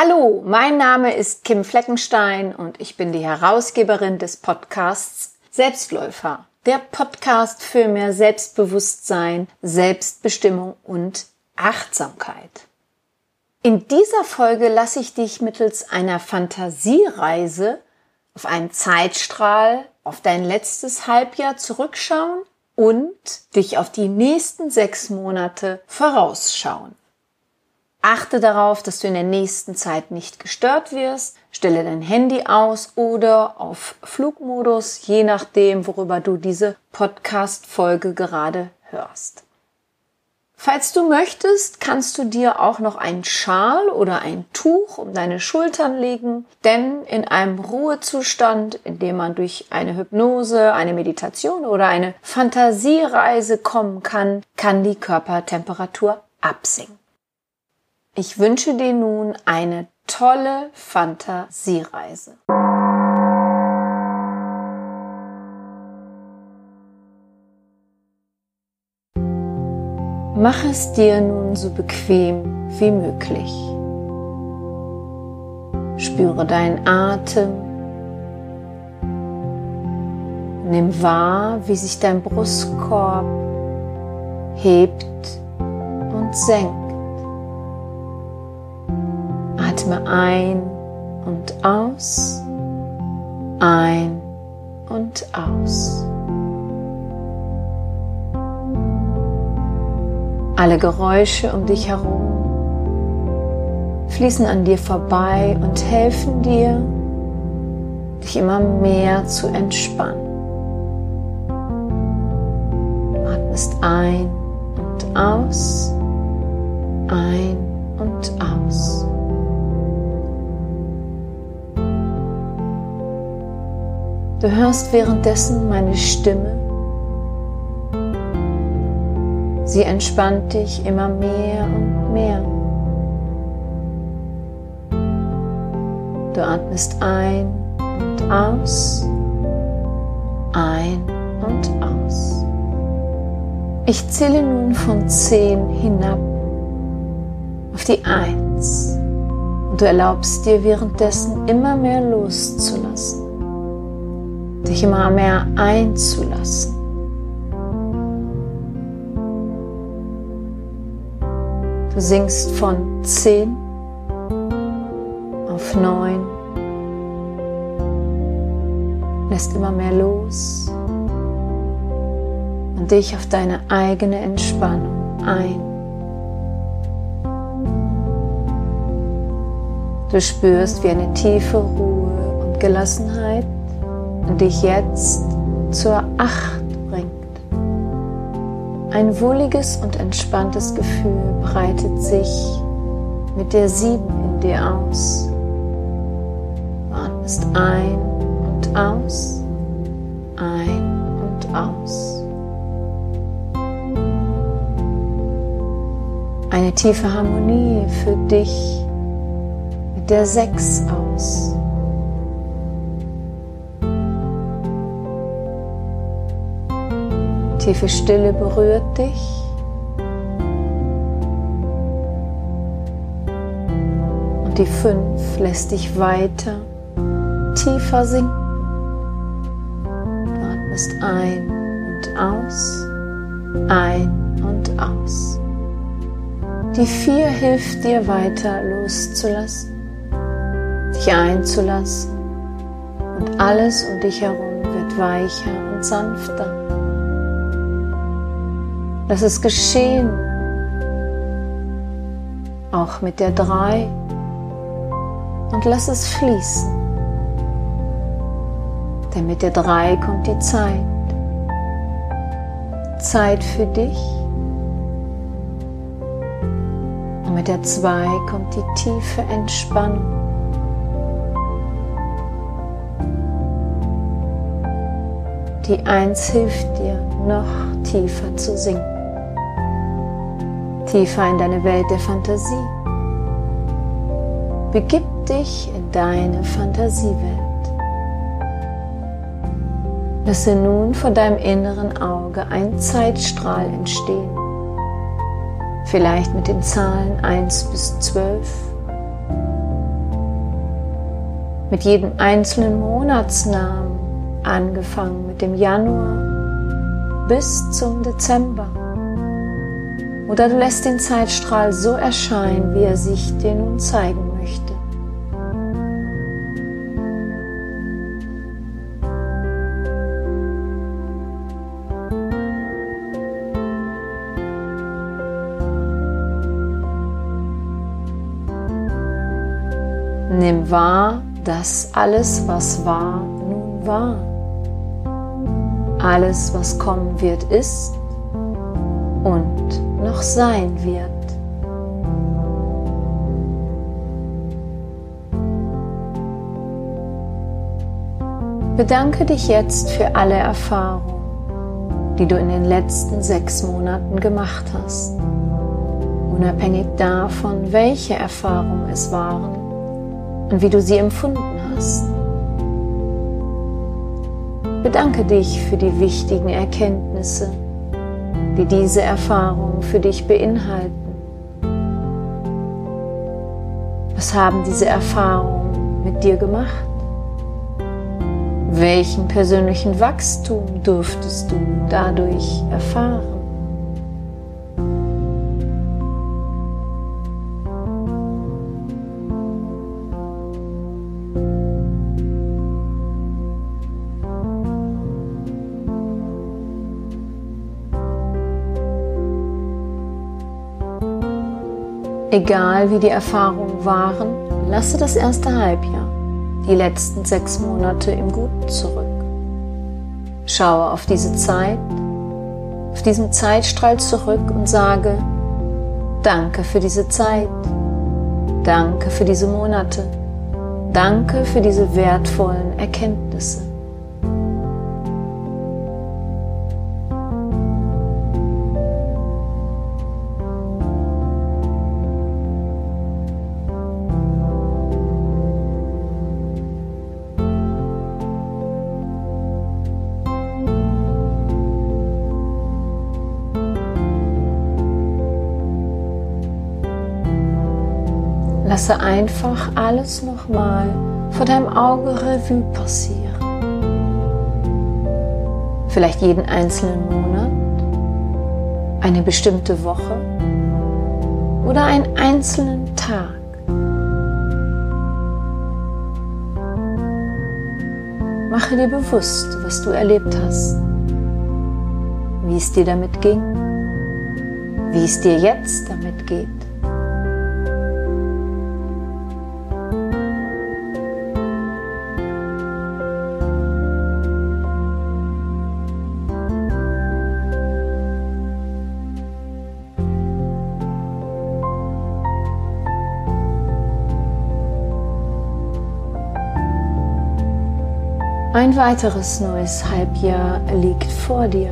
Hallo, mein Name ist Kim Fleckenstein und ich bin die Herausgeberin des Podcasts Selbstläufer. Der Podcast für mehr Selbstbewusstsein, Selbstbestimmung und Achtsamkeit. In dieser Folge lasse ich dich mittels einer Fantasiereise auf einen Zeitstrahl, auf dein letztes Halbjahr zurückschauen und dich auf die nächsten sechs Monate vorausschauen. Achte darauf, dass du in der nächsten Zeit nicht gestört wirst. Stelle dein Handy aus oder auf Flugmodus, je nachdem, worüber du diese Podcast-Folge gerade hörst. Falls du möchtest, kannst du dir auch noch einen Schal oder ein Tuch um deine Schultern legen, denn in einem Ruhezustand, in dem man durch eine Hypnose, eine Meditation oder eine Fantasiereise kommen kann, kann die Körpertemperatur absinken. Ich wünsche dir nun eine tolle Fantasiereise. Mach es dir nun so bequem wie möglich. Spüre deinen Atem. Nimm wahr, wie sich dein Brustkorb hebt und senkt. Atme ein und aus, ein und aus. Alle Geräusche um dich herum fließen an dir vorbei und helfen dir, dich immer mehr zu entspannen. Atmest ein und aus, ein und aus. Du hörst währenddessen meine Stimme. Sie entspannt dich immer mehr und mehr. Du atmest ein und aus, ein und aus. Ich zähle nun von zehn hinab auf die Eins und du erlaubst dir währenddessen immer mehr loszulassen dich immer mehr einzulassen. Du sinkst von 10 auf 9, lässt immer mehr los und dich auf deine eigene Entspannung ein. Du spürst, wie eine tiefe Ruhe und Gelassenheit und dich jetzt zur Acht bringt. Ein wohliges und entspanntes Gefühl breitet sich mit der Sieben in dir aus. Du atmest ein und aus, ein und aus. Eine tiefe Harmonie für dich mit der Sechs aus. Tiefe Stille berührt dich. Und die fünf lässt dich weiter, tiefer sinken. Du atmest ein und aus, ein und aus. Die vier hilft dir weiter loszulassen, dich einzulassen und alles um dich herum wird weicher und sanfter. Lass es geschehen. Auch mit der drei. Und lass es fließen. Denn mit der drei kommt die Zeit. Zeit für dich. Und mit der zwei kommt die tiefe Entspannung. Die Eins hilft dir, noch tiefer zu sinken tiefer in deine Welt der Fantasie. Begib dich in deine Fantasiewelt. Lasse nun vor deinem inneren Auge ein Zeitstrahl entstehen. Vielleicht mit den Zahlen 1 bis 12 mit jedem einzelnen Monatsnamen, angefangen mit dem Januar bis zum Dezember. Oder du lässt den Zeitstrahl so erscheinen, wie er sich dir nun zeigen möchte. Nimm wahr, dass alles, was war, nun war. Alles, was kommen wird, ist und noch sein wird. Bedanke dich jetzt für alle Erfahrungen, die du in den letzten sechs Monaten gemacht hast, unabhängig davon, welche Erfahrungen es waren und wie du sie empfunden hast. Bedanke dich für die wichtigen Erkenntnisse, die diese Erfahrungen für dich beinhalten. Was haben diese Erfahrungen mit dir gemacht? Welchen persönlichen Wachstum durftest du dadurch erfahren? Egal wie die Erfahrungen waren, lasse das erste Halbjahr, die letzten sechs Monate im Guten zurück. Schaue auf diese Zeit, auf diesen Zeitstrahl zurück und sage, danke für diese Zeit, danke für diese Monate, danke für diese wertvollen Erkenntnisse. Lasse einfach alles nochmal vor deinem Auge Revue passieren. Vielleicht jeden einzelnen Monat, eine bestimmte Woche oder einen einzelnen Tag. Mache dir bewusst, was du erlebt hast, wie es dir damit ging, wie es dir jetzt damit geht. Ein weiteres neues Halbjahr liegt vor dir.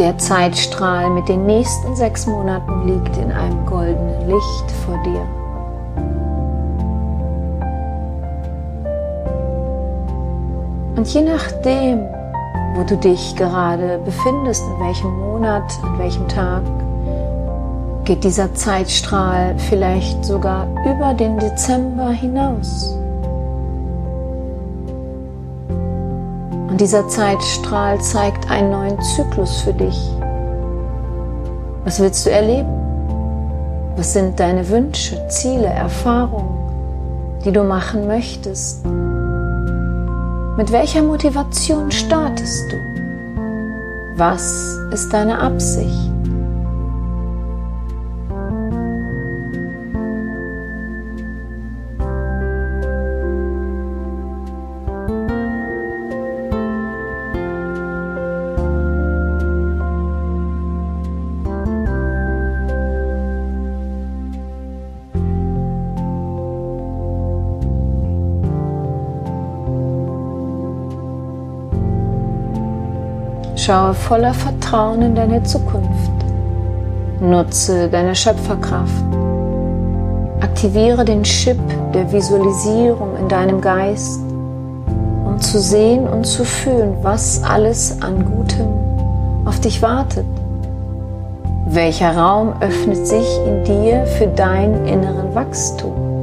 Der Zeitstrahl mit den nächsten sechs Monaten liegt in einem goldenen Licht vor dir. Und je nachdem, wo du dich gerade befindest, in welchem Monat, an welchem Tag, geht dieser Zeitstrahl vielleicht sogar über den Dezember hinaus. Und dieser Zeitstrahl zeigt einen neuen Zyklus für dich. Was willst du erleben? Was sind deine Wünsche, Ziele, Erfahrungen, die du machen möchtest? Mit welcher Motivation startest du? Was ist deine Absicht? Schaue voller Vertrauen in deine Zukunft. Nutze deine Schöpferkraft. Aktiviere den Chip der Visualisierung in deinem Geist, um zu sehen und zu fühlen, was alles an Gutem auf dich wartet. Welcher Raum öffnet sich in dir für dein inneren Wachstum?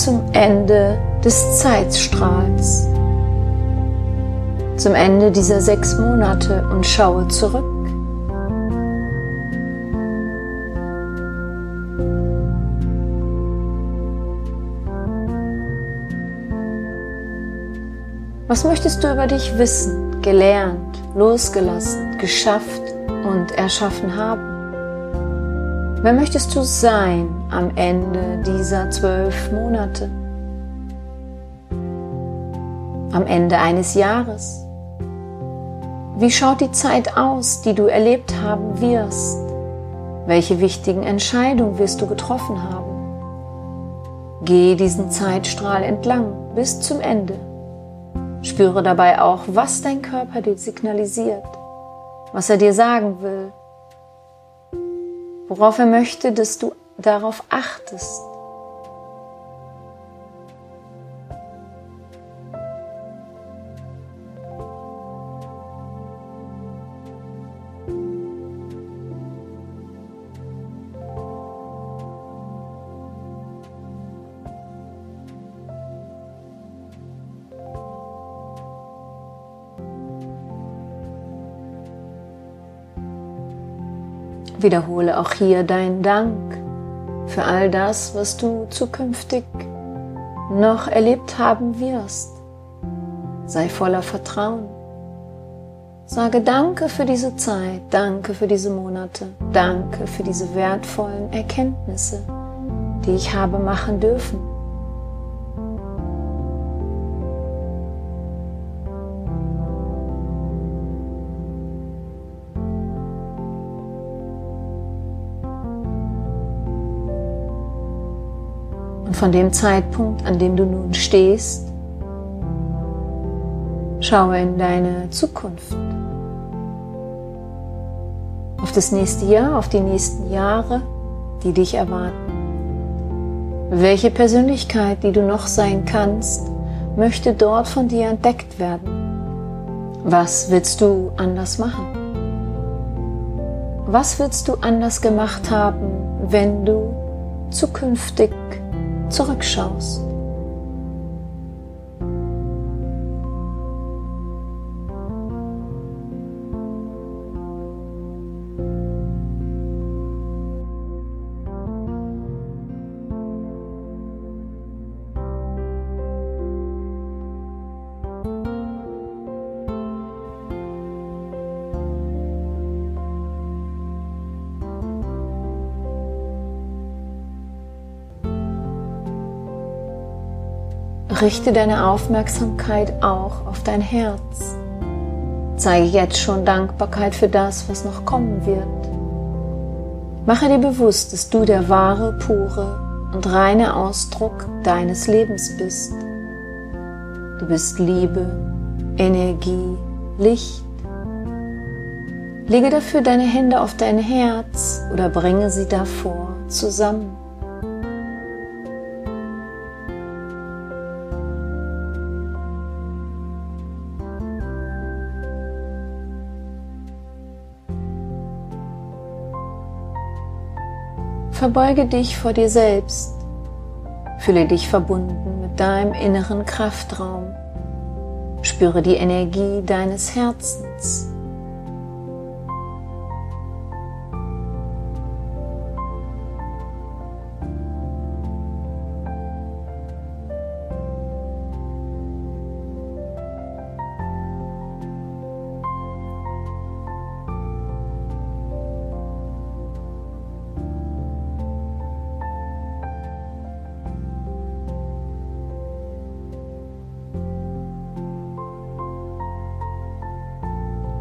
Zum Ende des Zeitstrahls, zum Ende dieser sechs Monate und schaue zurück. Was möchtest du über dich wissen, gelernt, losgelassen, geschafft und erschaffen haben? Wer möchtest du sein am Ende dieser zwölf Monate? Am Ende eines Jahres? Wie schaut die Zeit aus, die du erlebt haben wirst? Welche wichtigen Entscheidungen wirst du getroffen haben? Gehe diesen Zeitstrahl entlang bis zum Ende. Spüre dabei auch, was dein Körper dir signalisiert, was er dir sagen will, worauf er möchte, dass du darauf achtest. Wiederhole auch hier deinen Dank für all das, was du zukünftig noch erlebt haben wirst. Sei voller Vertrauen. Sage Danke für diese Zeit, danke für diese Monate, danke für diese wertvollen Erkenntnisse, die ich habe machen dürfen. Von dem Zeitpunkt, an dem du nun stehst, schaue in deine Zukunft, auf das nächste Jahr, auf die nächsten Jahre, die dich erwarten. Welche Persönlichkeit, die du noch sein kannst, möchte dort von dir entdeckt werden? Was willst du anders machen? Was willst du anders gemacht haben, wenn du zukünftig zurückschaust. Richte deine Aufmerksamkeit auch auf dein Herz. Zeige jetzt schon Dankbarkeit für das, was noch kommen wird. Mache dir bewusst, dass du der wahre, pure und reine Ausdruck deines Lebens bist. Du bist Liebe, Energie, Licht. Lege dafür deine Hände auf dein Herz oder bringe sie davor zusammen. Verbeuge dich vor dir selbst. Fühle dich verbunden mit deinem inneren Kraftraum. Spüre die Energie deines Herzens.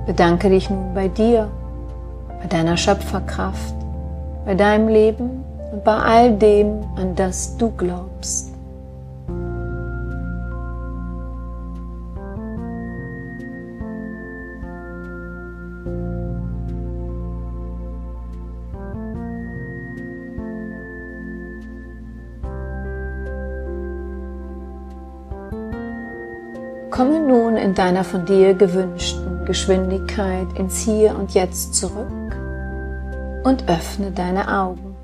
Bedanke dich nun bei dir, bei deiner Schöpferkraft, bei deinem Leben und bei all dem, an das du glaubst. Komme nun in deiner von dir gewünschten Geschwindigkeit ins Hier und Jetzt zurück und öffne deine Augen.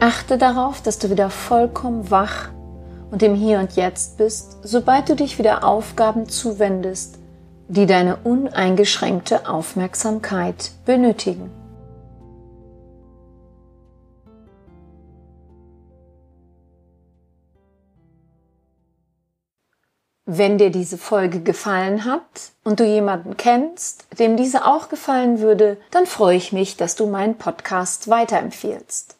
Achte darauf, dass du wieder vollkommen wach und im Hier und Jetzt bist, sobald du dich wieder Aufgaben zuwendest, die deine uneingeschränkte Aufmerksamkeit benötigen. Wenn dir diese Folge gefallen hat und du jemanden kennst, dem diese auch gefallen würde, dann freue ich mich, dass du meinen Podcast weiterempfiehlst.